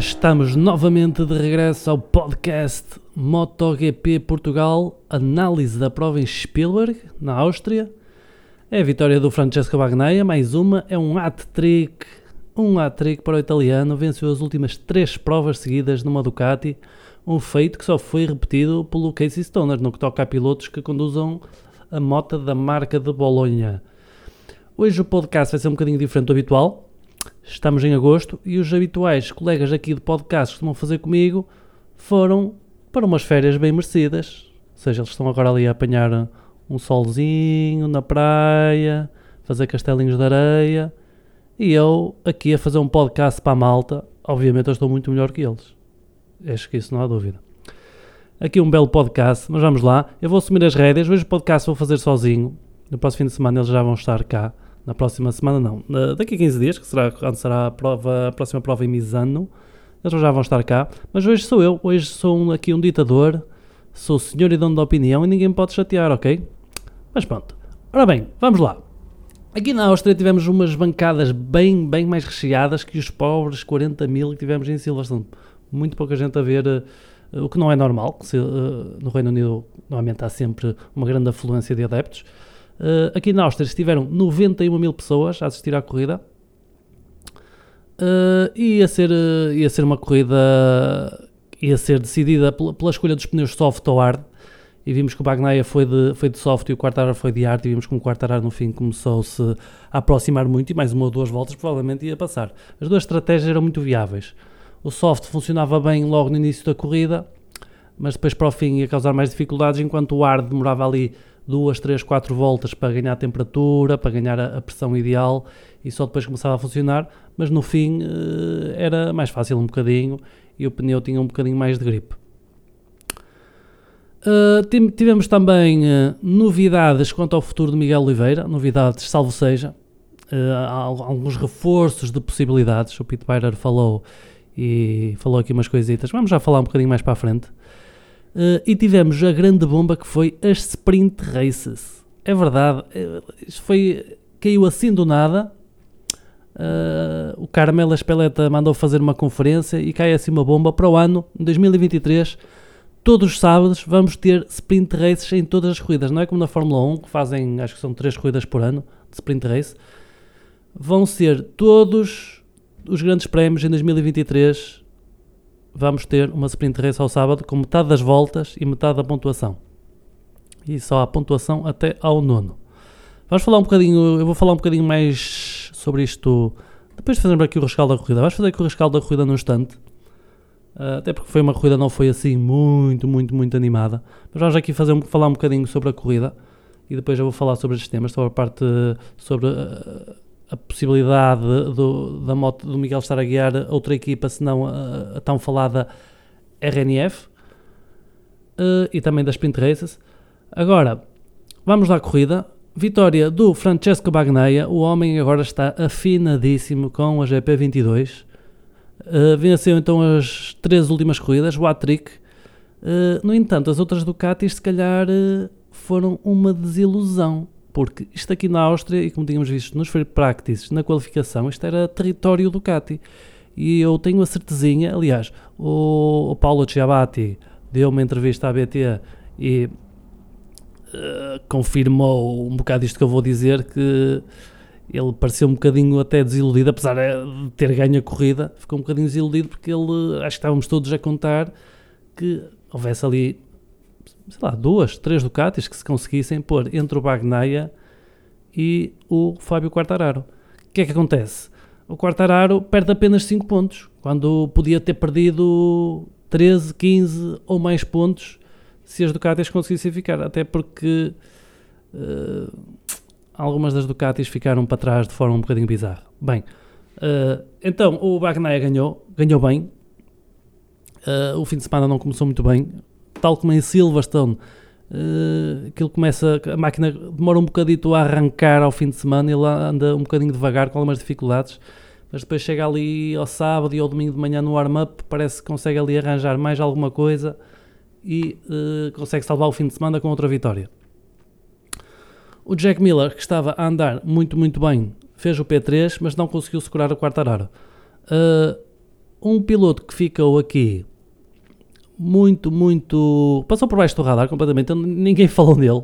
estamos novamente de regresso ao podcast MotoGP Portugal, análise da prova em Spielberg, na Áustria. É a vitória do Francesco Bagnaia, mais uma, é um hat-trick, um hat-trick para o italiano, venceu as últimas três provas seguidas numa Ducati, um feito que só foi repetido pelo Casey Stoner, no que toca a pilotos que conduzam a moto da marca de Bolonha. Hoje o podcast vai ser um bocadinho diferente do habitual, Estamos em agosto e os habituais colegas aqui de podcast que costumam fazer comigo foram para umas férias bem merecidas. Ou seja, eles estão agora ali a apanhar um solzinho na praia, fazer castelinhos de areia e eu aqui a fazer um podcast para a malta. Obviamente eu estou muito melhor que eles. Acho que isso não há dúvida. Aqui um belo podcast, mas vamos lá. Eu vou assumir as rédeas. Hoje o podcast vou fazer sozinho. No próximo fim de semana eles já vão estar cá. Na próxima semana não. daqui a 15 dias, que será quando será a, prova, a próxima prova em Misano, eles já vão estar cá. Mas hoje sou eu, hoje sou um, aqui um ditador, sou senhor e dono da opinião e ninguém me pode chatear, ok? Mas pronto. Ora bem, vamos lá. Aqui na Áustria tivemos umas bancadas bem, bem mais recheadas que os pobres 40 mil que tivemos em Silverstone. Muito pouca gente a ver, uh, o que não é normal. Se, uh, no Reino Unido normalmente há sempre uma grande afluência de adeptos. Uh, aqui na Áustria estiveram 91 mil pessoas a assistir à corrida. Uh, ia, ser, uh, ia ser uma corrida ia ser decidida pela, pela, escolha dos pneus soft ou hard e vimos que o Bagnaia foi de, foi de soft e o Quartararo foi de hard e vimos que o Quartararo no fim começou-se a aproximar muito e mais uma ou duas voltas provavelmente ia passar. As duas estratégias eram muito viáveis. O soft funcionava bem logo no início da corrida, mas depois para o fim ia causar mais dificuldades, enquanto o hard demorava ali duas, três, quatro voltas para ganhar a temperatura, para ganhar a, a pressão ideal e só depois começava a funcionar, mas no fim uh, era mais fácil um bocadinho e o pneu tinha um bocadinho mais de gripe. Uh, tivemos também uh, novidades quanto ao futuro de Miguel Oliveira, novidades, salvo seja, alguns reforços de possibilidades. O Pete Byler falou e falou aqui umas coisitas. Vamos já falar um bocadinho mais para a frente. Uh, e tivemos a grande bomba que foi as Sprint Races. É verdade, isto foi, caiu assim do nada. Uh, o Carmelo Espeleta mandou fazer uma conferência e cai assim uma bomba para o ano, 2023. Todos os sábados vamos ter sprint races em todas as corridas. Não é como na Fórmula 1, que fazem, acho que são três corridas por ano de sprint race. Vão ser todos os grandes prémios em 2023 vamos ter uma sprint race ao sábado com metade das voltas e metade da pontuação. E só a pontuação até ao nono. Vamos falar um bocadinho, eu vou falar um bocadinho mais sobre isto depois de fazermos aqui o rescaldo da corrida. Vamos fazer aqui o rescaldo da corrida no instante. Uh, até porque foi uma corrida, não foi assim muito, muito, muito animada. Mas vamos aqui fazer, falar um bocadinho sobre a corrida e depois eu vou falar sobre estes temas, sobre a parte sobre uh, a possibilidade do, da moto do Miguel estar a guiar outra equipa, senão a, a tão falada RNF uh, eh, e também das Sprint Races. Agora, vamos à corrida. Vitória do Francesco Bagnaia, o homem agora está afinadíssimo com a GP22. Uh, venceu então as três últimas corridas, o hat-trick. Uh, no entanto, as outras Ducatis se calhar foram uma desilusão porque isto aqui na Áustria, e como tínhamos visto nos free practices, na qualificação, isto era território Ducati. E eu tenho a certezinha, aliás, o, o Paulo Ciabatti deu uma entrevista à BT e uh, confirmou um bocado isto que eu vou dizer, que ele pareceu um bocadinho até desiludido, apesar de ter ganho a corrida, ficou um bocadinho desiludido porque ele, acho que estávamos todos a contar que houvesse ali sei lá, duas, três Ducatis que se conseguissem pôr entre o Bagnaia e o Fábio Quartararo. O que é que acontece? O Quartararo perde apenas 5 pontos, quando podia ter perdido 13, 15 ou mais pontos se as Ducatis conseguissem ficar, até porque uh, algumas das Ducatis ficaram para trás de forma um bocadinho bizarra. Bem, uh, então o Bagnaia ganhou, ganhou bem. Uh, o fim de semana não começou muito bem, tal como em Silverstone, uh, aquilo começa, a máquina demora um bocadito a arrancar ao fim de semana, ele anda um bocadinho devagar com algumas dificuldades, mas depois chega ali ao sábado e ao domingo de manhã no warm-up, parece que consegue ali arranjar mais alguma coisa e uh, consegue salvar o fim de semana com outra vitória. O Jack Miller, que estava a andar muito, muito bem, fez o P3, mas não conseguiu segurar o quarto araro. Uh, um piloto que ficou aqui muito, muito. passou por baixo do radar completamente, ninguém falou nele,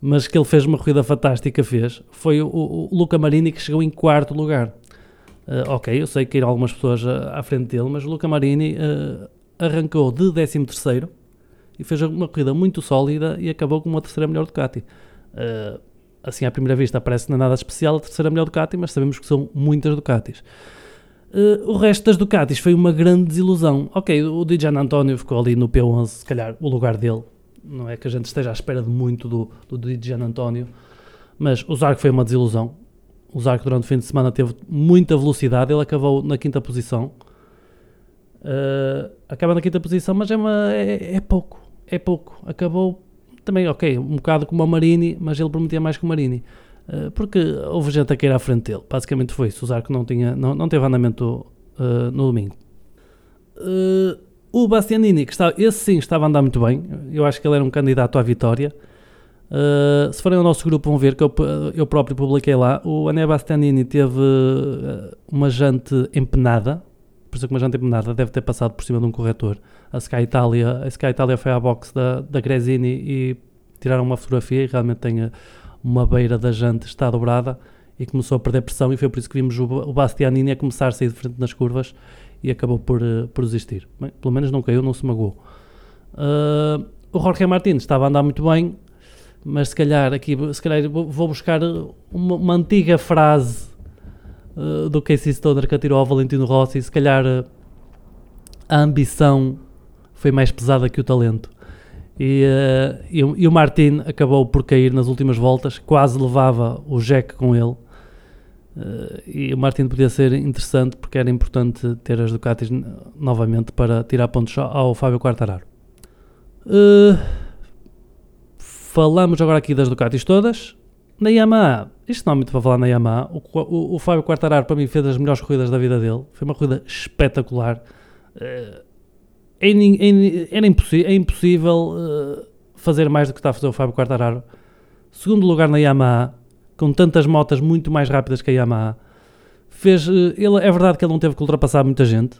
mas que ele fez uma corrida fantástica, fez, foi o, o, Luca Marini que chegou em quarto lugar. Uh, ok, eu sei que irão algumas pessoas à, à frente dele, mas o Luca Marini uh, arrancou de 13 terceiro e fez uma corrida muito sólida e acabou com uma terceira melhor Ducati. Uh, assim, à primeira vista, parece não é nada especial a terceira melhor Ducati, mas sabemos que são muitas Ducatis. Uh, o resto das Ducatis foi uma grande desilusão. Ok, o Dijan António ficou ali no P11, se calhar o lugar dele. Não é que a gente esteja à espera de muito do, do Dijan António, mas o Zarco foi uma desilusão. O Zarco durante o fim de semana teve muita velocidade, ele acabou na quinta posição. Uh, acaba na quinta posição, mas é, uma, é, é, pouco, é pouco. Acabou também, ok, um bocado como o Marini, mas ele prometia mais que o Marini. Eh, porque houve gente a cair à frente dele. Basicamente foi isso. O Zarco não, tinha, não, não teve andamento uh, no domingo. Uh, o Bastianini, que estava, esse sim estava a andar muito bem. Eu acho que ele era um candidato à vitória. Uh, se forem ao nosso grupo vão ver que eu, eu próprio publiquei lá. O Ané Bastianini teve uma jante empenada. Por isso que uma jante empenada deve ter passado por cima de um corretor. A Sky Italia, a Sky Italia foi à box da, da Gresini e tiraram uma fotografia e realmente tem uma beira da jante está dobrada e começou a perder pressão e foi por isso que vimos o, Bastianini a começar a sair de frente nas curvas e acabou por, uh, por desistir. Bem, pelo menos não caiu, não se magoou. Uh, o Jorge Martins estava a andar muito bem, mas se calhar aqui se calhar vou buscar uma, uma antiga frase uh, do Casey Stoner que atirou ao Valentino Rossi, se calhar uh, a ambição foi mais pesada que o talento. E, uh, e, e, o Martin acabou por cair nas últimas voltas, quase levava o Jack com ele. Uh, e o Martin podia ser interessante porque era importante ter as Ducatis novamente para tirar pontos ao Fábio Quartararo. Uh, falamos agora aqui das Ducatis todas. Na Yamaha, isto não é muito para falar na Yamaha. O, o, o Fábio Quartararo para mim fez as melhores corridas da vida dele. Foi uma corrida espetacular. Uh, é, é, era impossível, é impossível uh, fazer mais do que está a fazer o Fábio Quartararo. Segundo lugar na Yamaha, com tantas motas muito mais rápidas que a Yamaha. Fez, uh, ele, é verdade que ele não teve que ultrapassar muita gente.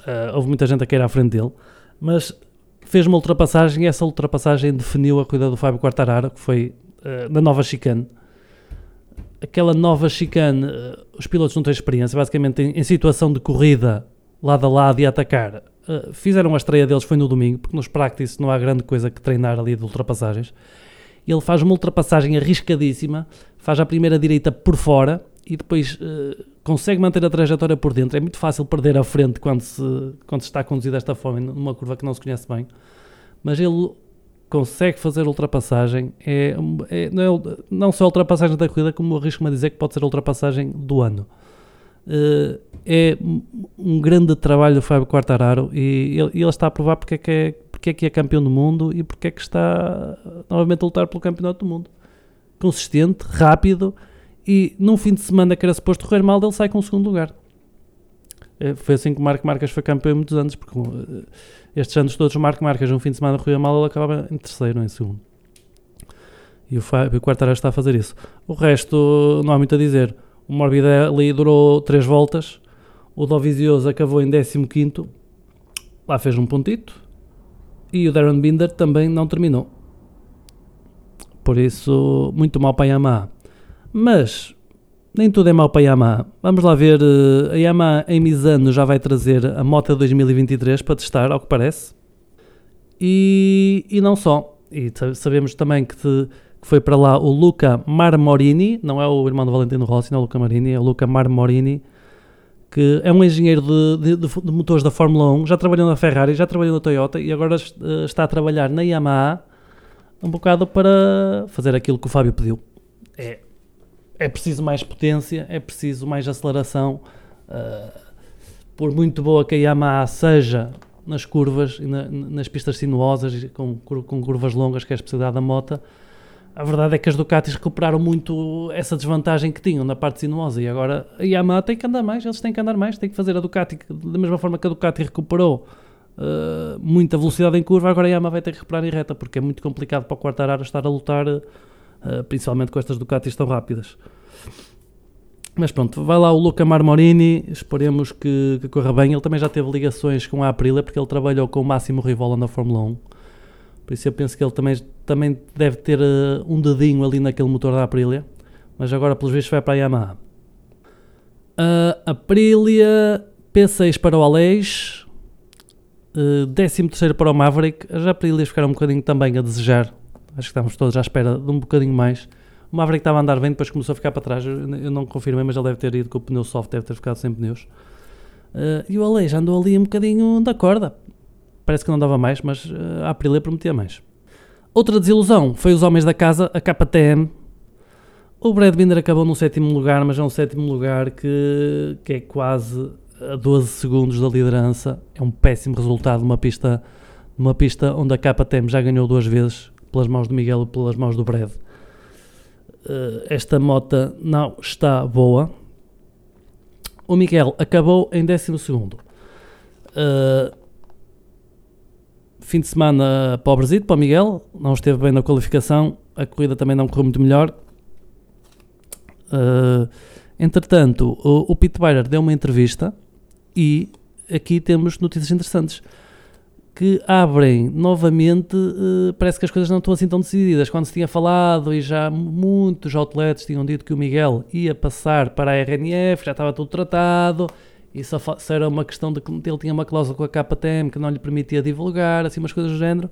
Uh, houve muita gente a cair à frente dele. Mas fez uma ultrapassagem e essa ultrapassagem definiu a corrida do Fábio Quartararo, que foi na nova chicane. Aquela nova chicane, os pilotos não têm experiência. Basicamente, em, em situação de corrida lado a lado e atacar, Uh, fizeram a estreia deles foi no domingo, porque nos practice não há grande coisa que treinar ali de ultrapassagens. Ele faz uma ultrapassagem arriscadíssima, faz a primeira direita por fora e depois uh, consegue manter a trajetória por dentro. É muito fácil perder a frente quando se, quando se está conduzido desta forma, numa curva que não se conhece bem. Mas ele consegue fazer ultrapassagem. É, é, não, é, não só a ultrapassagem da corrida, como arrisco-me a dizer que pode ser a ultrapassagem do ano. Uh, é um grande trabalho do Fábio Quartararo e ele, ele, está a provar porque é, que é, porque é que é campeão do mundo e porque é que está novamente a lutar pelo campeonato do mundo. Consistente, rápido e num fim de semana que era suposto correr mal, ele sai com o segundo lugar. É, foi assim que o Marco Marques foi campeão muitos anos, porque uh, estes anos todos o Marco Marques num fim de semana corria mal, ele acabava em terceiro, em segundo. E o Fábio Quartararo está a fazer isso. O resto não há muito a dizer. O Morbidelli durou 3 voltas, o Dovizioso acabou em 15, lá fez um pontito, e o Darren Binder também não terminou. Por isso, muito mal para a Yamaha. Mas, nem tudo é mal para a Yamaha. Vamos lá ver, eh, a Yamaha em Misano já vai trazer a moto 2023 para testar, ao que parece. E, e não só. E sabemos também que que foi para lá o Luca Marmorini, não é o irmão do Valentino Rossi, não é o Luca Marini, é o Luca Marmorini, que é um engenheiro de, de, de, motores da Fórmula 1, já trabalhou na Ferrari, já trabalhou na Toyota e agora uh, está a trabalhar na Yamaha um bocado para fazer aquilo que o Fábio pediu. É, é preciso mais potência, é preciso mais aceleração. Uh, por muito boa que a Yamaha seja nas curvas e na, nas pistas sinuosas, com, com curvas longas, que é a especialidade da moto, a verdade é que as Ducatis recuperaram muito essa desvantagem que tinham na parte sinuosa e agora a Yamaha tem que andar mais, eles têm que andar mais, têm que fazer a Ducati da mesma forma que a Ducati recuperou uh, muita velocidade em curva, agora a Yamaha vai ter que recuperar em reta porque é muito complicado para o Quartararo estar a lutar uh, principalmente com estas Ducatis tão rápidas. Mas pronto, vai lá o Luca Marmorini, esperemos que, que, corra bem. Ele também já teve ligações com a Aprilia, porque ele trabalhou com o Máximo Rivola na Fórmula 1. Por isso eu penso que ele também, também deve ter uh, um dedinho ali naquele motor da Aprilia. Mas agora, pelos vistos, vai para a Yamaha. Uh, Aprilia, P6 para o Aleix, uh, 13 para o Maverick. As Aprilias ficaram um bocadinho também a desejar. Acho que estamos todos à espera de um bocadinho mais. O Maverick estava a andar bem, depois começou a ficar para trás. Eu não confirmei, mas ele deve ter ido com o pneu soft, deve ter ficado sem pneus. Uh, e o Aleix andou ali um bocadinho da corda. Parece que não dava mais, mas uh, a Aprilia prometia mais. Outra desilusão foi os homens da casa, a KTM, o Brad Binder acabou no sétimo lugar, mas é um sétimo lugar que, que é quase a 12 segundos da liderança. É um péssimo resultado numa pista, numa pista onde a KTM já ganhou duas vezes pelas mãos do Miguel e pelas mãos do Brad. Uh, esta moto não está boa. O Miguel acabou em 12 segundo. Uh, fim de semana pobrezito para o Miguel, não esteve bem na qualificação, a corrida também não correu muito melhor, Uh, entretanto, o, o Pete deu uma entrevista e aqui temos notícias interessantes que abrem novamente, uh, parece que as coisas não estão assim tão decididas. Quando se tinha falado e já muitos outlets tinham dito que o Miguel ia passar para a RNF, já estava tudo tratado, e só, era uma questão de que ele tinha uma cláusula com a KTM que não lhe permitia divulgar, assim umas coisas do género,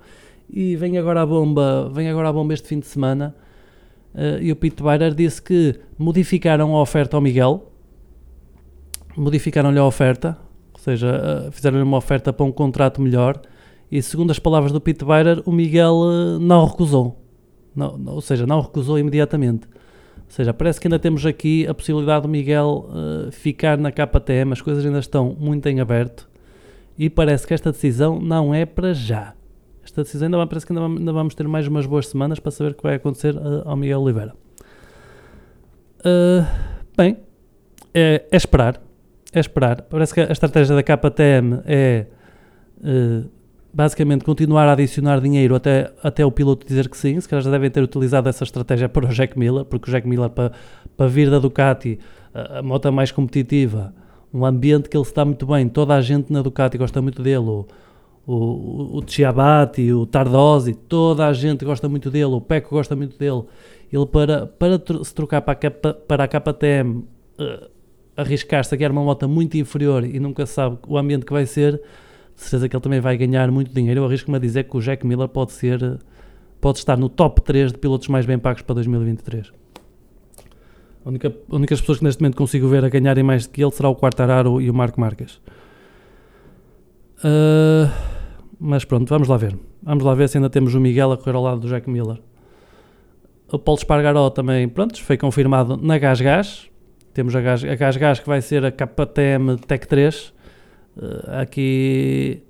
e vem agora a bomba, vem agora a bomba este fim de semana, uh, e o Pete Byler disse que modificaram a oferta ao Miguel, modificaram-lhe a oferta, ou seja, uh, fizeram-lhe uma oferta para um contrato melhor, e segundo as palavras do Pete Byler, o Miguel uh, não recusou, não, não, ou seja, não recusou imediatamente. Ou seja, parece que ainda temos aqui a possibilidade do Miguel ficar na KTM, as coisas ainda estão muito em aberto, e parece que esta decisão não é para já esta decisão ainda parece que ainda vamos ter mais umas boas semanas para saber o que vai acontecer uh, ao Miguel Oliveira. Uh, bem, é, é, esperar. É esperar. Parece que a estratégia da KTM é uh, basicamente continuar a adicionar dinheiro até, até o piloto dizer que sim. Se calhar já devem ter utilizado essa estratégia para o Jack Miller, porque o Jack Miller, para, para vir da Ducati, a, a moto mais competitiva, um ambiente que ele está muito bem, toda a gente na Ducati gosta muito dele. Ou, o, o Chiabatti, o Tardosi, toda a gente gosta muito dele, o Peco gosta muito dele. Ele, para, para se trocar para a, para a KTM, uh, eh, arriscar-se a ganhar uma moto muito inferior e nunca sabe o ambiente que vai ser, de certeza que ele também vai ganhar muito dinheiro. Eu arrisco-me a dizer que o Jack Miller pode ser, pode estar no top 3 de pilotos mais bem pagos para 2023. A única, únicas pessoas que neste momento consigo ver a ganharem mais do que ele será o Quartararo e o Marco Marques. Uh, mas pronto, vamos lá ver. Vamos lá ver se ainda temos o Miguel a correr ao lado do Jack Miller. O Paulo Espargaró também, pronto, foi confirmado na Gás Gás. Temos a Gás, a Gás Gás que vai ser a KTM Tech 3. Eh, aqui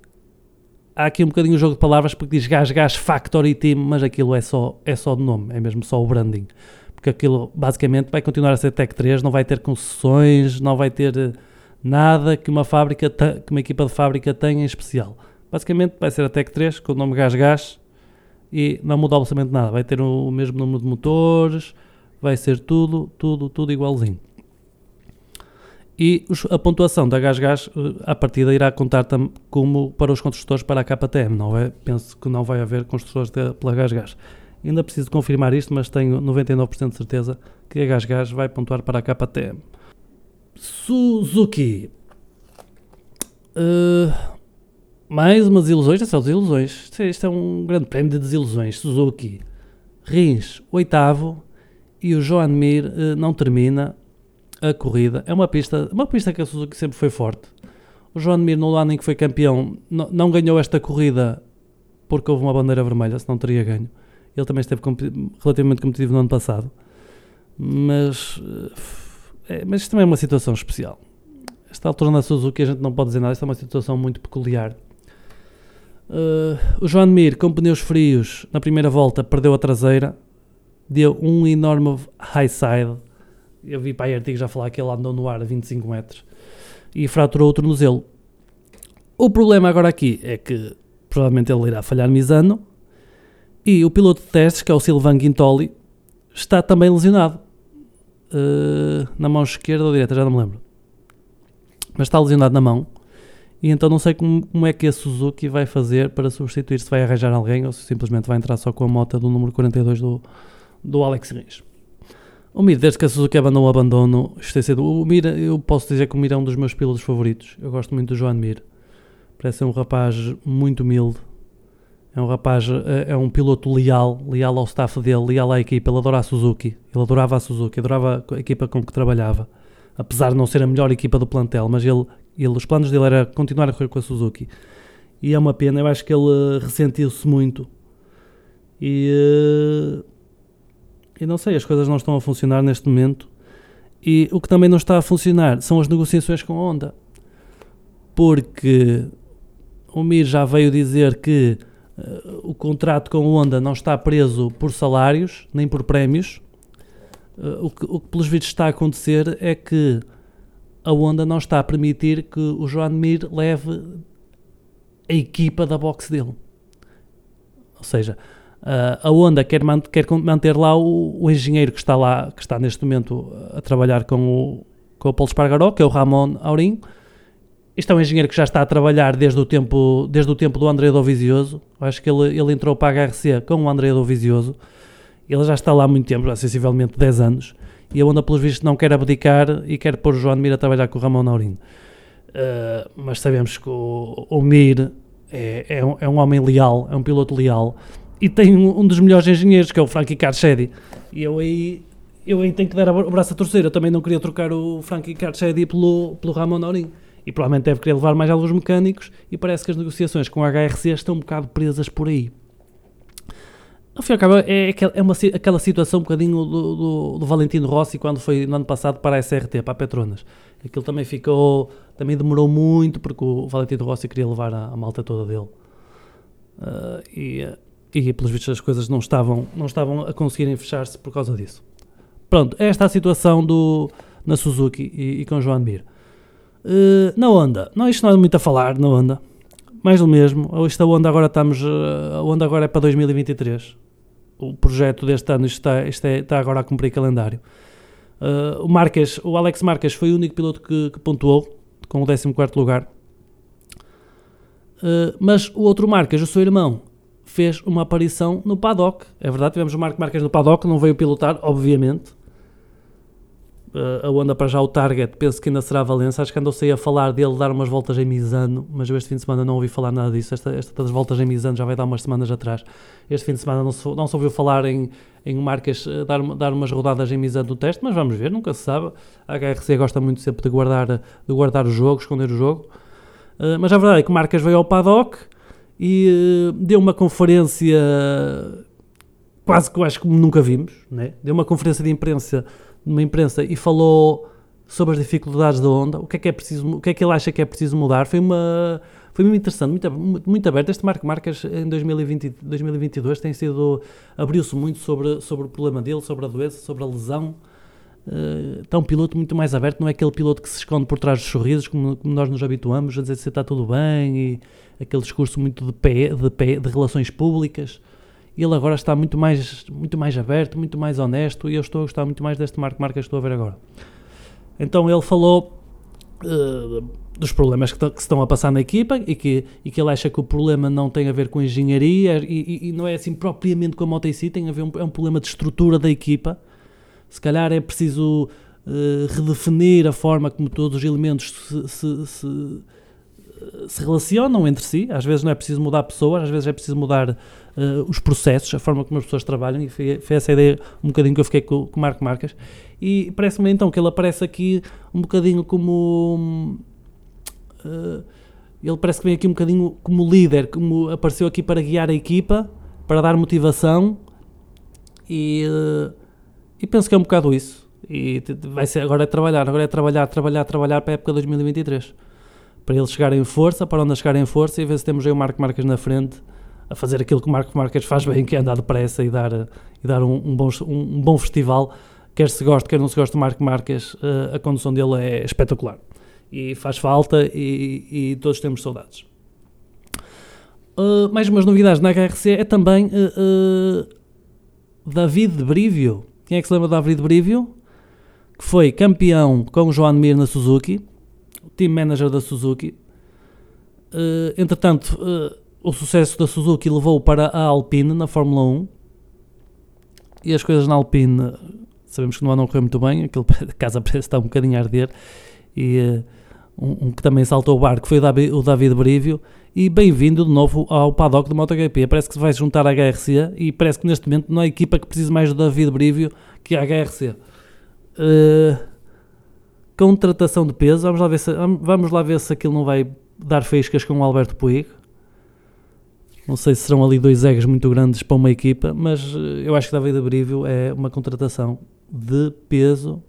há aqui um bocadinho o jogo de palavras porque diz Gás Gás Factory Team, mas aquilo é só, é só de nome, é mesmo só o branding. Porque aquilo basicamente vai continuar a ser Tech 3, não vai ter concessões, não vai ter eh, nada que uma fábrica, que uma equipa de fábrica tenha em especial. Basicamente vai ser a Tech 3 com o nome Gás Gás e não muda absolutamente nada. Vai ter o mesmo número de motores, vai ser tudo, tudo, tudo igualzinho. E a pontuação da a eh, partida, irá contar como para os construtores para a KTM, não é? Penso que não vai haver construtores de, pela Gás. Ainda preciso confirmar isto, mas tenho 99% de certeza que a Gás vai pontuar para a KTM. Suzuki. Uh, mais umas ilusões, são desilusões. Isto é um grande prémio de desilusões. Suzuki, Rins, oitavo, e o Joan Mir uh, não termina a corrida. É uma pista, uma pista que a Suzuki sempre foi forte. O Joan Mir, no ano em que foi campeão, não, ganhou esta corrida porque houve uma bandeira vermelha, senão teria ganho. Ele também esteve relativamente competitivo no ano passado. Mas, uh, é, mas isto também é uma situação especial. Esta altura na Suzuki a gente não pode dizer nada, isto é uma situação muito peculiar. Uh, o João Mir, com pneus frios, na primeira volta perdeu a traseira, deu um enorme high side. Eu vi para aí artigos já falar que ele andou no ar a 25 metros e fraturou o tornozelo. O problema agora aqui é que provavelmente ele irá falhar Misano e o piloto de testes, que é o Silvan Guintoli, está também lesionado. uh, na mão esquerda ou direita, já não me lembro. Mas está lesionado na mão. E então não sei como, como é que a Suzuki vai fazer para substituir, se vai arranjar alguém ou se simplesmente vai entrar só com a moto do número 42 do, do Alex Rins. O Mir, desde que a Suzuki abandonou o abandono, isto sido, o Mir, eu posso dizer que o Mir é um dos meus pilotos favoritos. Eu gosto muito do João Mir. Parece ser um rapaz muito humilde. É um rapaz, é, é um piloto leal, leal ao staff dele, leal à equipa. Ele adora a Suzuki. Ele adorava a Suzuki, adorava a equipa com que trabalhava. Apesar de não ser a melhor equipa do plantel, mas ele, ele os planos dele era continuar a correr com a Suzuki. E é uma pena, eu acho que ele ressentiu-se muito. E uh, e não sei, as coisas não estão a funcionar neste momento. E o que também não está a funcionar são as negociações com a Honda. Porque o Mir já veio dizer que uh, o contrato com a Honda não está preso por salários, nem por prémios. Uh, o, que, o que pelos vídeos está a acontecer é que a Honda não está a permitir que o João Mir leve a equipa da box dele. Ou seja, Uh, a Honda quer, man quer manter lá o, o, engenheiro que está lá, que está neste momento a trabalhar com o, com o Paulo Espargaró, que é o Ramon Aurim. Este é um engenheiro que já está a trabalhar desde o tempo, desde o tempo do André Dovizioso. Acho que ele, ele entrou para a HRC com o André Dovizioso. Ele já está lá há muito tempo, já sensivelmente 10 anos. E a Honda, pelos vistos, não quer abdicar e quer pôr o João Mir a trabalhar com o Ramon Aurim. Uh, mas sabemos que o, o Mir é, é, um, é um homem leal, é um piloto leal e tem um, um, dos melhores engenheiros, que é o Frankie Carchedi. E eu aí, eu aí tenho que dar o braço a torcer. Eu também não queria trocar o Frankie Carchedi pelo, pelo Ramon Aurim. E provavelmente deve querer levar mais alguns mecânicos. E parece que as negociações com a HRC estão um bocado presas por aí. Ao fim e ao cabo, é, é uma, aquela situação um bocadinho do, do, do, Valentino Rossi quando foi no ano passado para a SRT, para a Petronas. Aquilo também ficou, também demorou muito porque o Valentino Rossi queria levar a, a malta toda dele. Uh, e e pelos vistos as coisas não estavam, não estavam a conseguirem fechar-se por causa disso. Pronto, esta é a situação do, na Suzuki e, e com João Mir. Uh, na Honda, não, isto não é muito a falar na Honda, mais do mesmo. Esta Honda agora estamos, uh, a Honda agora é para 2023. O projeto deste ano está, está, é, está agora a cumprir calendário. Uh, o Marques, o Alex Marques foi o único piloto que, que pontuou com o 14 lugar. Uh, mas o outro Marques, o seu irmão, fez uma aparição no paddock. É verdade, tivemos o Marco Marques no paddock, não veio pilotar, obviamente. Uh, a Honda para já o Target, penso que ainda será Valença. Acho que andou-se a falar dele dar umas voltas em Misano, mas eu este fim de semana não ouvi falar nada disso. Esta, esta das voltas em Misano já vai dar umas semanas atrás. Este fim de semana não se, não se ouviu falar em, em Marques uh, dar, dar umas rodadas em Misano no teste, mas vamos ver, nunca se sabe. A HRC gosta muito sempre de guardar, de guardar o jogo, esconder o jogo. Uh, mas a verdade é que Marques veio ao paddock e uh, deu uma conferência quase que eu acho que nunca vimos, né? deu uma conferência de imprensa, uma imprensa e falou sobre as dificuldades da onda, o que é que é preciso, o que é que ele acha que é preciso mudar, foi uma foi muito interessante, muito, muito aberto. Este Marco Marcas em 2020, 2022 tem sido abriu-se muito sobre sobre o problema dele, sobre a doença, sobre a lesão. Uh, está um piloto muito mais aberto, não é aquele piloto que se esconde por trás dos sorrisos, como, como nós nos habituamos, a dizer se está tudo bem e aquele discurso muito de, pé, de, pé, de relações públicas. Ele agora está muito mais, muito mais aberto, muito mais honesto e eu estou a gostar muito mais deste Marco Marques que estou a ver agora. Então ele falou uh, dos problemas que, que, se estão a passar na equipa e que, e que ele acha que o problema não tem a ver com engenharia e, e, e não é assim propriamente com a moto em si, tem a ver um, é um problema de estrutura da equipa. Se calhar é preciso uh, redefinir a forma como todos os elementos se, se, se se relacionam entre si, às vezes não é preciso mudar pessoas, às vezes é preciso mudar uh, os processos, a forma como as pessoas trabalham, e foi, foi essa ideia um bocadinho que eu fiquei com, o Marco Marcas. E parece-me então que ele aparece aqui um bocadinho como. Uh, ele parece que vem aqui um bocadinho como líder, como apareceu aqui para guiar a equipa, para dar motivação, e, uh, e penso que é um bocado isso. E vai ser agora é trabalhar, agora é trabalhar, trabalhar, trabalhar para a época 2023 para eles chegarem em força, para onde chegarem em força e ver se temos aí o Marco Marques na frente a fazer aquilo que o Marco Marques faz bem, que é andar depressa e dar, e dar um, um bom, um, um, bom festival. Quer se goste, quer não se goste do Marco Marques, uh, a condução dele é espetacular. E faz falta e, e todos temos saudades. Uh, mais umas novidades na HRC é também uh, David Brivio. Quem é que se lembra de David Brivio? que foi campeão com o Joan Mir na Suzuki, team manager da Suzuki. Uh, entretanto, uh, o sucesso da Suzuki levou para a Alpine na Fórmula 1 e as coisas na Alpine sabemos que não andam a correr muito bem, aquele casa parece estar um bocadinho a arder. E uh, um, um, que também saltou o barco foi o David, o David Brivio. E bem-vindo de novo ao paddock do MotoGP, parece que se vai juntar à HRC e parece que neste momento não há equipa que precise mais do David Brivio que a HRC uh, contratação de peso, vamos lá, ver se, vamos lá ver se aquilo não vai dar faíscas com o Alberto Puig não sei se serão ali dois egos muito grandes para uma equipa, mas eh, eu acho que David Abrívio é uma contratação de peso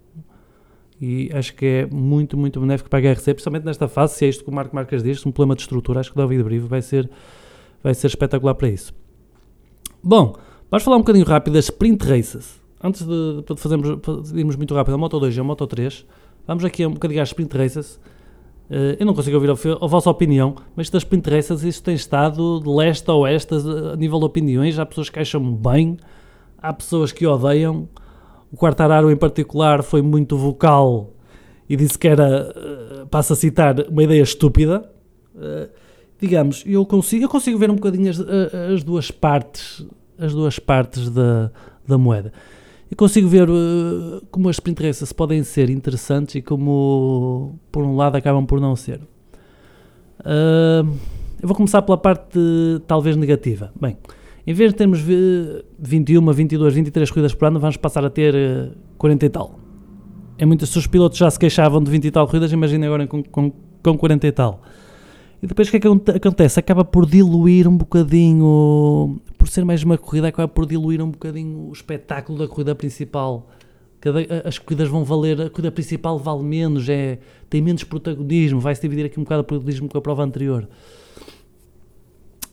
e acho que é muito, muito benéfico para a HRC, principalmente nesta fase, se é isto que o Marco Marques diz, um problema de estrutura, acho que David Abrívio vai ser, vai ser espetacular para isso. Bom, vamos falar um bocadinho rápido das sprint races. Antes de, de fazermos, de irmos muito rápido a Moto 2 e a Moto 3, vamos aqui um bocadinho às sprint races. Uh, eu não consigo ouvir a, vossa opinião, mas das sprint races isto tem estado de leste a oeste a nível de opiniões. Há pessoas que acham bem, há pessoas que odeiam. O Quartararo em particular foi muito vocal e disse que era, uh, passo a citar, uma ideia estúpida. Uh, digamos, eu consigo, eu consigo ver um bocadinho as, as duas partes, as duas partes da, da moeda. E consigo ver uh, como as races podem ser interessantes e como, por um lado, acabam por não ser. Uh, eu vou começar pela parte talvez negativa. Bem, em vez de termos 21, 22, 23 corridas por ano, vamos passar a ter uh, 40 e tal. É muitos, se os pilotos já se queixavam de 20 e tal corridas, imaginem agora com, com, com 40 e tal. E depois o que é que acontece? Acaba por diluir um bocadinho, por ser mais uma corrida, acaba por diluir um bocadinho o espetáculo da corrida principal. Cada, as corridas vão valer, a corrida principal vale menos, é, tem menos protagonismo, vai-se dividir aqui um bocado o protagonismo com a prova anterior.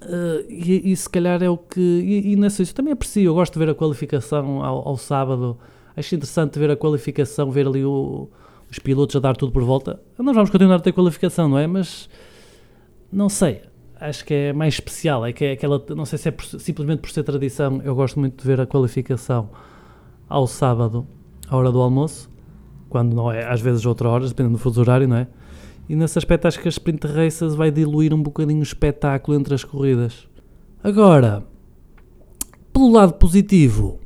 Uh, e, e, se calhar é o que. E, e nessa isso também aprecio, eu gosto de ver a qualificação ao, ao sábado. Acho interessante ver a qualificação, ver ali o, os pilotos a dar tudo por volta. Nós vamos continuar a ter qualificação, não é? Mas não sei, acho que é mais especial. É que é aquela, não sei se é por, simplesmente por ser tradição, eu gosto muito de ver a qualificação ao sábado, à hora do almoço, quando não é, às vezes outra hora, dependendo do fuso horário, não é? E nesse aspecto acho que a Sprint Races vai diluir um bocadinho o espetáculo entre as corridas. Agora, pelo lado positivo,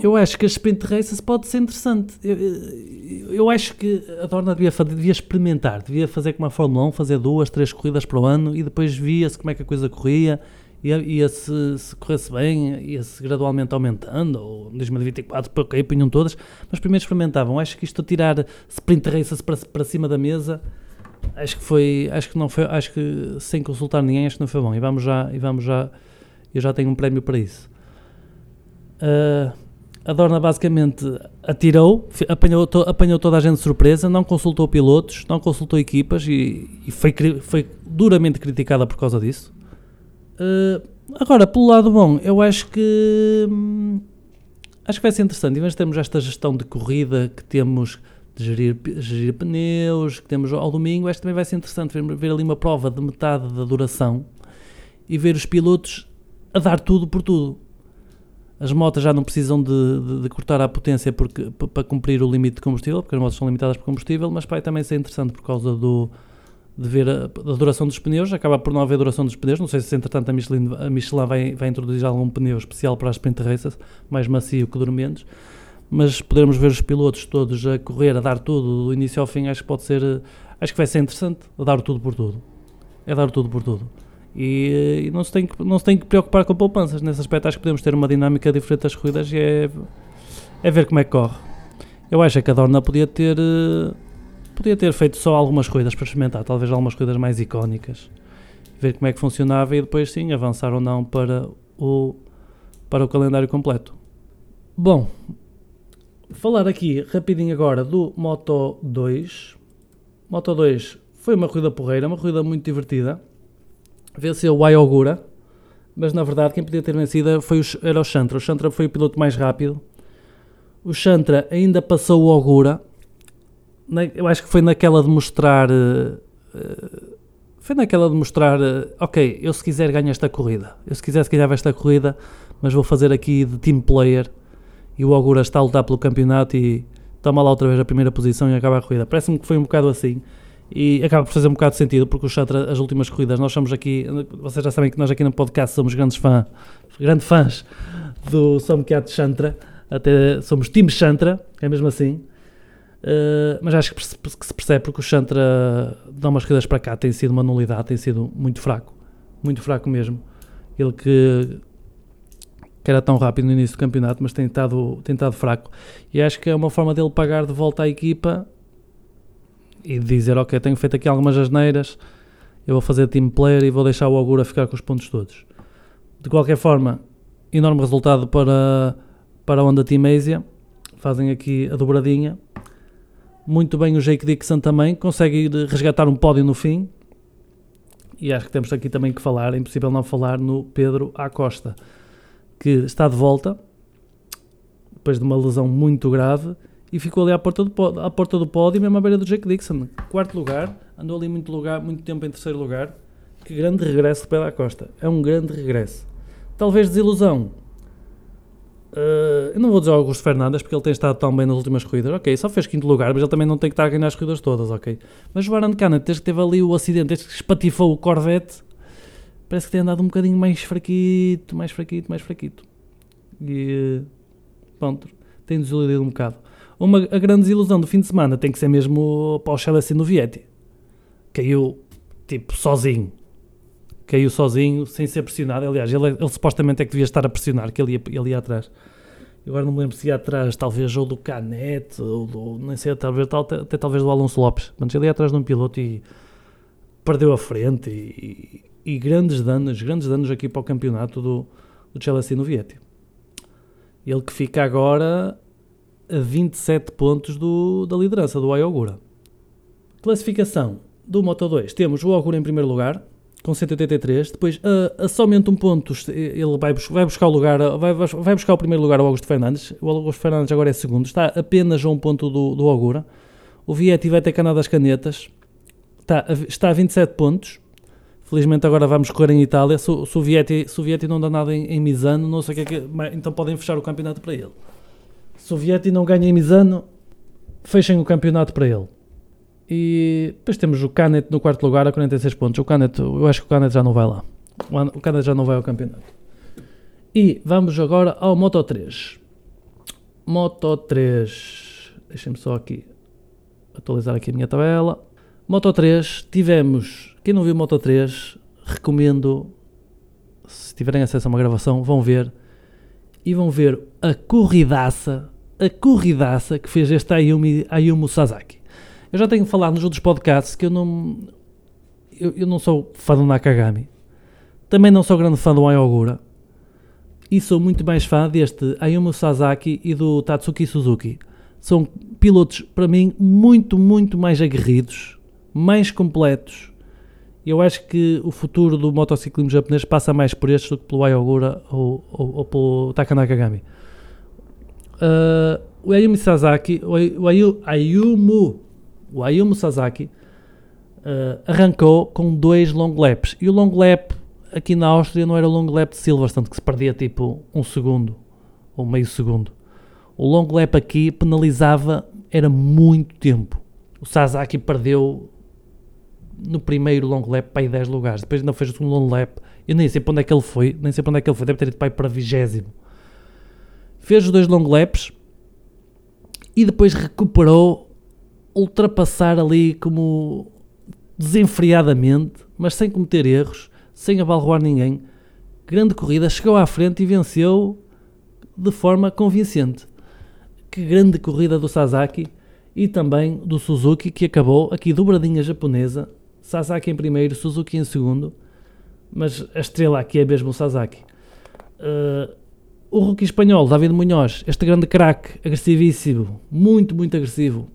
eu acho que a sprint races pode ser interessante. Eu, eu acho que a Dorna devia, devia, experimentar, devia fazer como a Fórmula 1, fazer duas, três corridas para o ano e depois via-se como é que a coisa corria, ia, ia se, se corresse bem, ia-se gradualmente aumentando, ou em 2024, ok, punham todas, mas primeiro experimentavam. Acho que isto a tirar sprint races para, para cima da mesa, acho que foi, acho que não foi, acho que sem consultar ninguém, acho que não foi bom. E vamos já, e vamos já, eu já tenho um prémio para isso. Uh, a Dorna basicamente atirou, apanhou, to, apanhou toda a gente de surpresa, não consultou pilotos, não consultou equipas e, e foi, foi duramente criticada por causa disso. Uh, agora, pelo lado bom, eu acho que hum, acho que vai ser interessante. Vez de termos esta gestão de corrida que temos de gerir, gerir pneus, que temos ao domingo, acho que também vai ser interessante ver, ver ali uma prova de metade da duração e ver os pilotos a dar tudo por tudo as motas já não precisam de, de, de cortar a potência porque, para cumprir o limite de combustível, porque as motas são limitadas por combustível, mas vai também ser interessante por causa do, de ver a, a, duração dos pneus, acaba por não haver duração dos pneus, não sei se entretanto a Michelin, a Michelin vai, vai introduzir algum pneu especial para as sprint races, mais macio que dure menos, mas podermos ver os pilotos todos a correr, a dar tudo do início ao fim, acho que pode ser, acho que vai ser interessante, a dar tudo por tudo, é dar tudo por tudo. E, e, não, se tem que, não se tem que preocupar com poupanças. Nesse aspecto, acho que podemos ter uma dinâmica diferente das corridas e é, é ver como é que corre. Eu acho que a Dorna podia ter, podia ter feito só algumas corridas para experimentar, talvez algumas corridas mais icónicas, ver como é que funcionava e depois sim avançar ou não para o, para o calendário completo. Bom, falar aqui rapidinho agora do Moto 2. Moto 2 foi uma corrida porreira, uma corrida muito divertida venceu o Ayogura, mas na verdade quem podia ter vencido foi o, era o Chantra. O Chantra foi o piloto mais rápido. O Chantra ainda passou o Ogura. Eu acho que foi naquela de mostrar. Uh, foi naquela de mostrar. Uh, ok, eu se quiser ganho esta corrida. Eu se quisesse ganhava esta corrida, mas vou fazer aqui de team player. E o Ogura está a lutar pelo campeonato e toma lá outra vez a primeira posição e acaba a corrida. Parece-me que foi um bocado assim e acaba por fazer um bocado de sentido porque o Chantra, as últimas corridas, nós somos aqui, vocês já sabem que nós aqui no podcast somos grandes fãs, grandes fãs do Somcat Chantra, até somos time Chantra, é mesmo assim. Uh, mas acho que, que se percebe porque o Chantra dá umas corridas para cá, tem sido uma nulidade, tem sido muito fraco, muito fraco mesmo. Ele que, que era tão rápido no início do campeonato, mas tem estado, tem estado fraco. E acho que é uma forma dele pagar de volta à equipa e dizer: Ok, tenho feito aqui algumas asneiras, eu vou fazer team player e vou deixar o Augura ficar com os pontos todos. De qualquer forma, enorme resultado para, para a Honda Team Asia. Fazem aqui a dobradinha. Muito bem o Jake Dixon também, consegue resgatar um pódio no fim. E acho que temos aqui também que falar, é impossível não falar no Pedro Acosta, que está de volta, depois de uma lesão muito grave, e ficou ali à porta do, pódio, à porta do pódio, mesmo à beira do Jake Dixon. Quarto lugar, andou ali muito, lugar, muito tempo em terceiro lugar. Que grande regresso de Pedro Acosta. É um grande regresso. Talvez desilusão. Uh, eu não vou dizer Augusto Fernandes porque ele tem estado tão bem nas últimas corridas. Ok, só fez quinto lugar, mas ele também não tem que estar a ganhar as corridas todas, ok? Mas o Baran Cana, desde que teve ali o acidente, desde que espatifou o Corvette, parece que tem andado um bocadinho mais fraquito, mais fraquito, mais fraquito. E pronto, tem desiludido um bocado. Uma, a grande desilusão do fim de semana tem que ser mesmo para o Chelsea no Vietti. Caiu, tipo, sozinho. Caiu sozinho, sem ser pressionado. Aliás, ele, ele supostamente é que devia estar a pressionar, que ele ia, ele ia atrás. Agora não me lembro se ia atrás, talvez, ou do Canete, ou do, nem sei, talvez, até, até talvez do Alonso Lopes. Mas ele ia atrás de um piloto e perdeu a frente e, e, e grandes danos, grandes danos aqui para o campeonato do, do Chelsea no Vietti. Ele que fica agora a 27 pontos do, da liderança do Ayogura. Classificação do Moto 2. Temos o Ogura em primeiro lugar, com 183. Depois, a, a somente um ponto, ele vai, vai, buscar o lugar, vai, vai buscar o primeiro lugar o Augusto Fernandes. O Augusto Fernandes agora é segundo, está apenas a um ponto do, do Ogura. O Vietti vai ter canado das canetas, está a, está a 27 pontos. Felizmente agora vamos correr em Itália. O, Vietti, se o Vietti não dá nada em, em Misano, não sei o que é que. Então podem fechar o campeonato para ele. Sovieti não ganha em Misano, fechem o campeonato para ele. E depois temos o Canet no quarto lugar a 46 pontos. O Canet, eu acho que o Canet já não vai lá. O Canet já não vai ao campeonato. E vamos agora ao Moto 3. Moto 3. Deixem-me só aqui atualizar aqui a minha tabela. Moto 3, tivemos. Quem não viu Moto 3, recomendo. Se tiverem acesso a uma gravação, vão ver. E vão ver a corridaça a corridaça que fez este Ayumi, Ayumu Sasaki. Eu já tenho falado nos outros podcasts que eu não, eu, eu não sou fã do Nakagami, também não sou grande fã do Ayogura, e sou muito mais fã deste Ayumu Sasaki e do Tatsuki Suzuki. São pilotos, para mim, muito, muito mais aguerridos, mais completos. Eu acho que o futuro do motociclismo japonês passa mais por estes do que pelo Ayogura ou, ou, ou pelo Taka Nakagami. Uh, o Ayumi Sasaki, o, Ayumu, o Ayumu Sasaki uh, arrancou com dois long laps. E o long lap aqui na Áustria não era o long lap de Silverstone, que se perdia tipo um segundo ou meio segundo. O long lap aqui penalizava, era muito tempo. O Sasaki perdeu no primeiro long lap para aí 10 lugares. Depois ainda fez o segundo long lap. Eu nem sei para onde é que ele foi, nem sei para onde é que ele foi, deve ter ido para aí para vigésimo fez os dois long laps e depois recuperou, ultrapassar ali como desenfreadamente, mas sem cometer erros, sem abalroar ninguém. Grande corrida, chegou à frente e venceu de forma convincente. Que grande corrida do Sasaki e também do Suzuki, que acabou aqui dobradinha japonesa. Sasaki em primeiro, Suzuki em segundo, mas a estrela aqui é mesmo o Sasaki. Uh, o rookie espanhol, David Munhoz, este grande craque, agressivíssimo, muito, muito agressivo,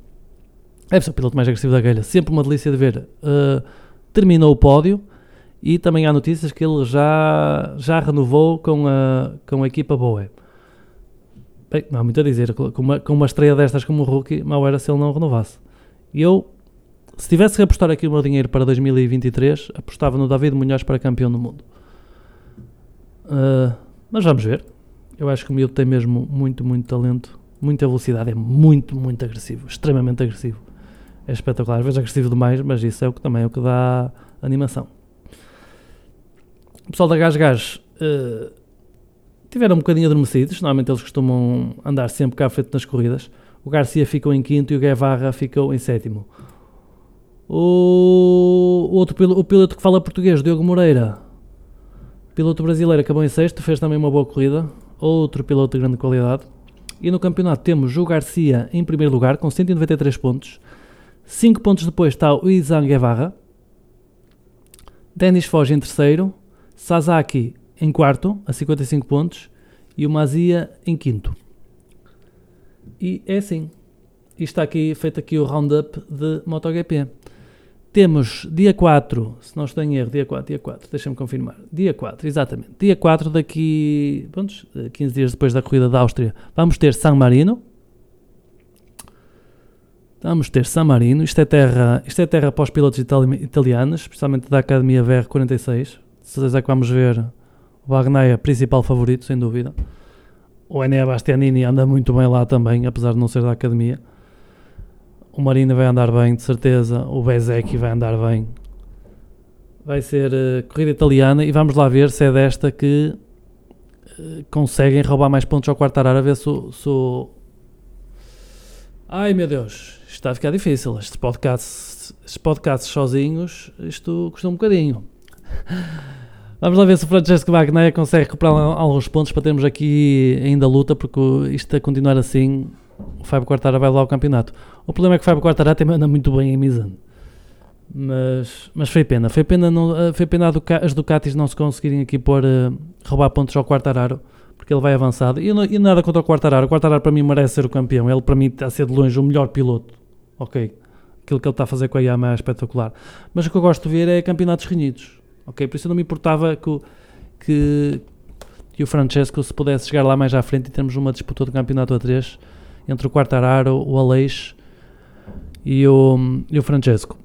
ser o piloto mais agressivo da grelha, sempre uma delícia de ver, uh, terminou o pódio e também há notícias que ele já, já renovou com a, com a equipa Boé. Bem, não há muito a dizer, com uma, com uma estreia destas como rookie, mal era se ele não renovasse. Eu, se tivesse que apostar aqui o meu dinheiro para 2023, apostava no David Munhoz para campeão do mundo. Uh, mas vamos ver. Eu acho que o miúdo tem mesmo muito, muito talento. muita velocidade, é muito, muito agressivo, extremamente agressivo. É espetacular, às vezes agressivo demais, mas isso é o que também é o que dá animação. O pessoal da Gás Gás uh, tiveram um bocadinho adormecidos, normalmente eles costumam andar sempre cá à frente nas corridas. O Garcia ficou em quinto e o Guevara ficou em sétimo. O, outro o piloto que fala português, Diogo Moreira, piloto brasileiro, acabou em sexto, fez também uma boa corrida. Outro piloto de grande qualidade. E no campeonato temos o Garcia em primeiro lugar, com 193 pontos. 5 pontos depois está o Izan Guevara. Denis Foge em terceiro. Sasaki em quarto, a 55 pontos. E o Mazia em quinto. E é assim. E está aqui feito aqui o roundup de MotoGP. Temos dia 4, se não estou em erro, dia 4, dia 4, deixa-me confirmar. Dia 4, exatamente. Dia 4, daqui pronto, 15 dias depois da corrida da Áustria, vamos ter San Marino. Vamos ter San Marino. Isto é terra, isto é terra para os pilotos itali italianos, especialmente da Academia VR46. Se é que vamos ver o Bagnaia, principal favorito, sem dúvida. O Enea Bastianini anda muito bem lá também, apesar de não ser da Academia. O Marino vai andar bem, de certeza. O Bezecchi vai andar bem. Vai ser uh, corrida italiana e vamos lá ver se é desta que uh, conseguem roubar mais pontos ao quarto arar. A ver se o. Ai meu Deus, está a ficar difícil. Estes podcasts, podcasts sozinhos, isto custa um bocadinho. Vamos lá ver se o Francesco Wagner consegue recuperar alguns pontos para termos aqui ainda luta, porque isto a continuar assim o Fábio Quartararo vai lá ao campeonato. O problema é que o Fábio Quartararo também anda muito bem em Mizano. Mas, mas foi pena. Foi pena, não, eh, foi pena as Ducatis não se conseguirem aqui pôr, uh, roubar pontos ao Quartararo, porque ele vai avançado. E, e nada contra o Quartararo. O Quartararo para mim merece ser o campeão. Ele para mim está a ser de longe o melhor piloto. Ok. Aquilo que ele está a fazer com a Yamaha é espetacular. Mas o que eu gosto de ver é campeonatos renhidos. Ok. Por isso eu não me importava que, que, que o Francesco se pudesse chegar lá mais à frente e termos uma disputa de campeonato a 3 entre o Quartararo, o Aleix e o, e o Francesco.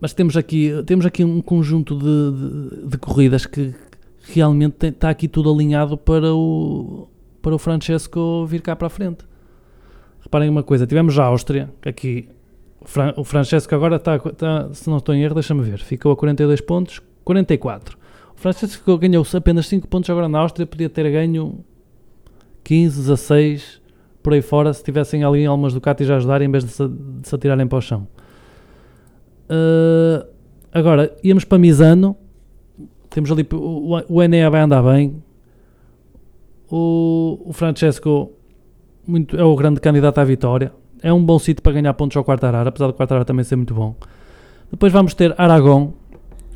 Mas temos aqui, temos aqui um conjunto de, de, de corridas que realmente está aqui tudo alinhado para o, para o Francesco vir cá para a frente. Reparem uma coisa, tivemos a Áustria, aqui o Francesco agora está, está se não estou em erro, deixa-me ver, ficou a 42 pontos, 44. O Francesco ganhou apenas 5 pontos agora na Áustria, podia ter ganho 15, 16, por aí fora se tivessem ali algumas Ducatis a ajudar em vez de se, de se atirarem para o chão. Uh, agora, íamos para Misano, temos ali o, o Enea vai andar bem, o, o Francesco muito, é o grande candidato à vitória, é um bom sítio para ganhar pontos ao Quartararo, apesar do Quartararo também ser muito bom. Depois vamos ter Aragon,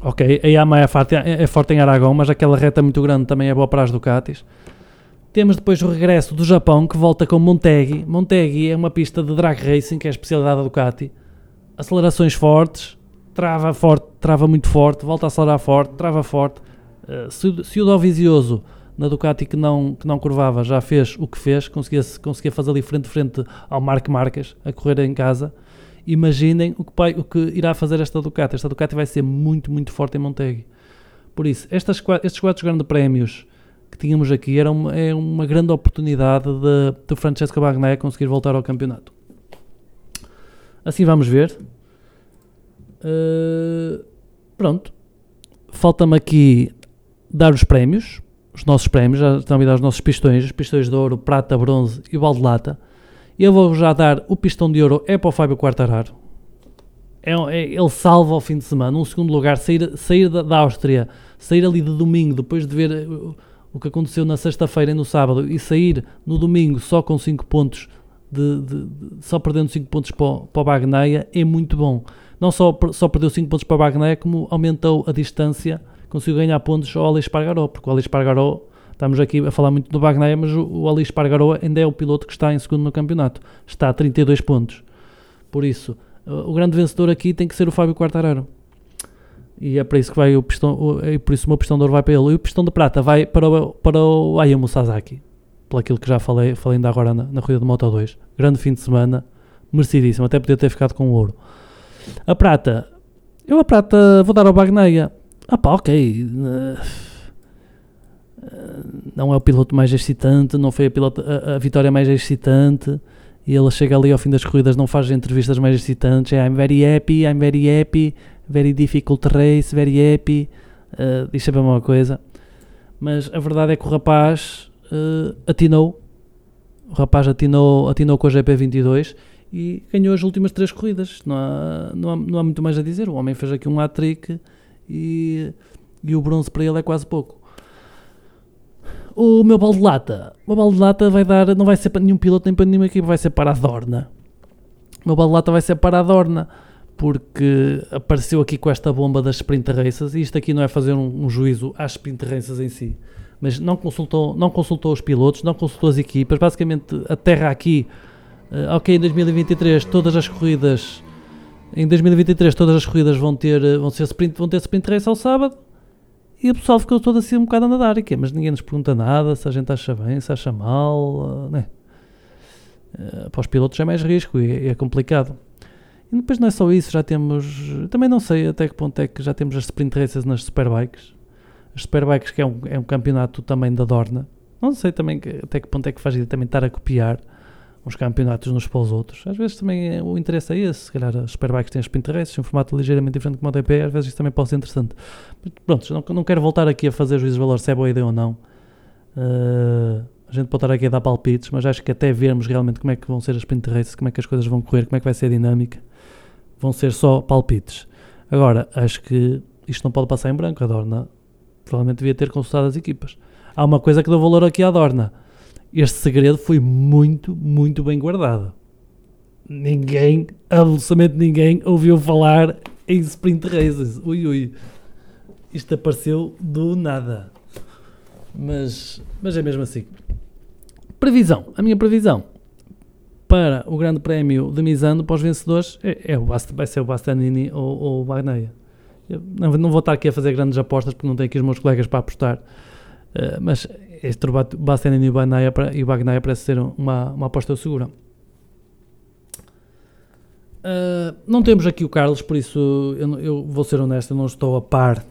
ok, a Yamaha é forte, é, forte em Aragon, mas aquela reta muito grande também é boa para as Ducatis. Temos depois o regresso do Japão, que volta com Montegi. Montegi é uma pista de drag racing, que é a especialidade da Ducati. Acelerações fortes, trava forte, trava muito forte, volta a acelerar forte, trava forte. Uh, se, o Dovizioso na Ducati que não, que não curvava já fez o que fez, conseguia, conseguia fazer ali frente a frente ao Marco Marques a correr em casa. Imaginem o que, o que irá fazer esta Ducati. Esta Ducati vai ser muito, muito forte em Montegi. Por isso, estas, estes quatro grandes prémios que tínhamos aqui era uma, é uma grande oportunidade de, de Francesco Bagnaia conseguir voltar ao campeonato. Assim vamos ver. Uh, pronto. Falta-me aqui dar os prémios, os nossos prémios, já estão a dar os nossos pistões, os pistões de ouro, prata, bronze e balde de lata. Eu vou já dar o pistão de ouro, é para o Fábio Quartararo. É, é, ele salva ao fim de semana, um segundo lugar, sair, sair da, da Áustria, sair ali de domingo, depois de ver o que aconteceu na sexta-feira e no sábado e sair no domingo só com 5 pontos, de, de, de, só perdendo 5 pontos para, o, para o é muito bom. Não só, só perdeu 5 pontos para o Bagneia, como aumentou a distância, conseguiu ganhar pontos ao Alex Pargaró, porque o Alex Pargaró, estamos aqui a falar muito do Bagneia, mas o, o Alex Pargaró ainda é o piloto que está em segundo no campeonato, está a 32 pontos. Por isso, o grande vencedor aqui tem que ser o Fábio Quartararo. E é para isso que vai o pistão, o, é por isso o meu pistão de ouro vai para ele. E o pistão de prata vai para o, para o Ayumu Sasaki. Por aquilo que já falei, falei ainda agora na, na corrida de Moto 2. Grande fim de semana, merecidíssimo. Até podia ter ficado com o ouro. A prata, eu a prata vou dar ao Bagneia. Ah pá, ok. não é o piloto mais excitante, não foi a, piloto, a, a, vitória mais excitante. E ele chega ali ao fim das corridas, não faz entrevistas mais excitantes. É I'm very happy, I'm very happy, very difficult race, very happy. Uh, diz sempre a coisa. Mas a verdade é que o rapaz uh, atinou. O rapaz atinou, atinou com a GP22 e ganhou as últimas três corridas. Não há, não há, não há muito mais a dizer. O homem fez aqui um hat-trick e, e o bronze para ele é quase pouco. O meu balde de lata. O meu balde de lata vai dar, não vai ser para nenhum piloto nem para nenhuma equipe, vai ser para a Dorna. O meu balde de lata vai ser para a Dorna, porque apareceu aqui com esta bomba das sprint races, e isto aqui não é fazer um, um juízo às sprint races em si, mas não consultou, não consultou os pilotos, não consultou as equipas, basicamente a terra aqui, uh, ok, em 2023 todas as corridas, em 2023 todas as corridas vão ter, vão ser sprint, vão ter sprint race ao sábado, e o pessoal ficou todo assim um bocado a nadar. E quê? Mas ninguém nos pergunta nada, se a gente acha bem, se acha mal. Né? Uh, para os pilotos é mais risco e é complicado. Depois não é só isso, já temos. Também não sei até que ponto é que já temos as sprint races nas superbikes. As superbikes, que é um, é um campeonato também da Dorna. Não sei também que, até que ponto é que faz também estar a copiar uns campeonatos uns para os outros. Às vezes também é, o interesse é esse, se calhar as Superbikes têm os Pinterest, um formato ligeiramente diferente do MotoGP, às vezes isso também pode ser interessante. Pronto, não, não quero voltar aqui a fazer juízo de valor se é boa ideia ou não. Uh, a gente pode estar aqui a dar palpites, mas acho que até vermos realmente como é que vão ser as Pinterest, como é que as coisas vão correr, como é que vai ser a dinâmica, vão ser só palpites. Agora, acho que isto não pode passar em branco, a Dorna provavelmente devia ter consultado as equipas. Há uma coisa que dou valor aqui à Dorna este segredo foi muito, muito bem guardado. Ninguém, absolutamente ninguém, ouviu falar em sprint races. Ui, ui. Isto apareceu do nada. Mas, mas é mesmo assim. Previsão. A minha previsão para o Grande Prémio de Misano para os vencedores é, é o Bast vai ser o Bastianini ou, ou o Bagneia. Não, não, vou estar aqui a fazer grandes apostas porque não tenho aqui os meus colegas para apostar. Uh, mas este Bastianini e o Bagnaia parece ser uma, uma aposta segura. Uh, não temos aqui o Carlos, por isso eu, eu, vou ser honesto, eu não estou a par.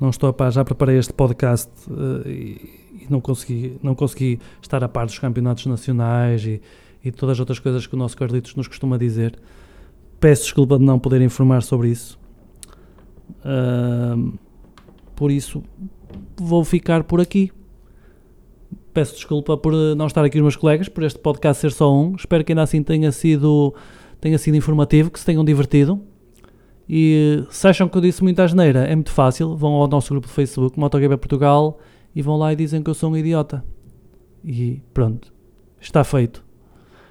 Não estou a par, já preparei este podcast uh, e, não, consegui, não consegui estar a par dos campeonatos nacionais e, e todas as outras coisas que o nosso Carlitos nos costuma dizer. Peço desculpa de não poder informar sobre isso. Uh, por isso, vou ficar por aqui. Peço desculpa por eh, não estar aqui os meus colegas, por este podcast ser só um. Espero que ainda assim tenha sido, tenha sido informativo, que se tenham divertido. E se acham que eu disse muita asneira, é muito fácil. Vão ao nosso grupo de Facebook, MotoGP Portugal, e vão lá e dizem que eu sou um idiota. E pronto, está feito.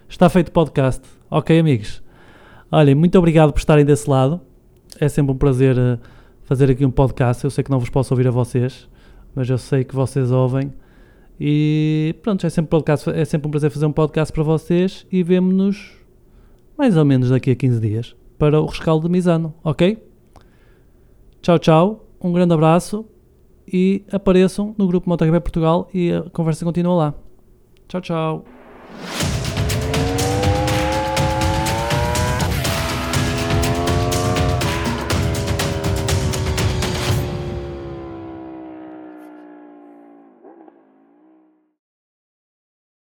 Está feito o podcast. Ok, amigos? Olhem, muito obrigado por estarem desse lado. É sempre um prazer uh, fazer aqui um podcast. Eu sei que não vos posso ouvir a vocês, mas eu sei que vocês ouvem. E pronto, é sempre, podcast, é sempre um prazer fazer um podcast para vocês e vemo-nos mais ou menos daqui a 15 dias para o rescaldo de Misano, ok? Tchau, tchau, um grande abraço e apareçam no grupo MotoGP Portugal e a conversa continua lá. Tchau, tchau.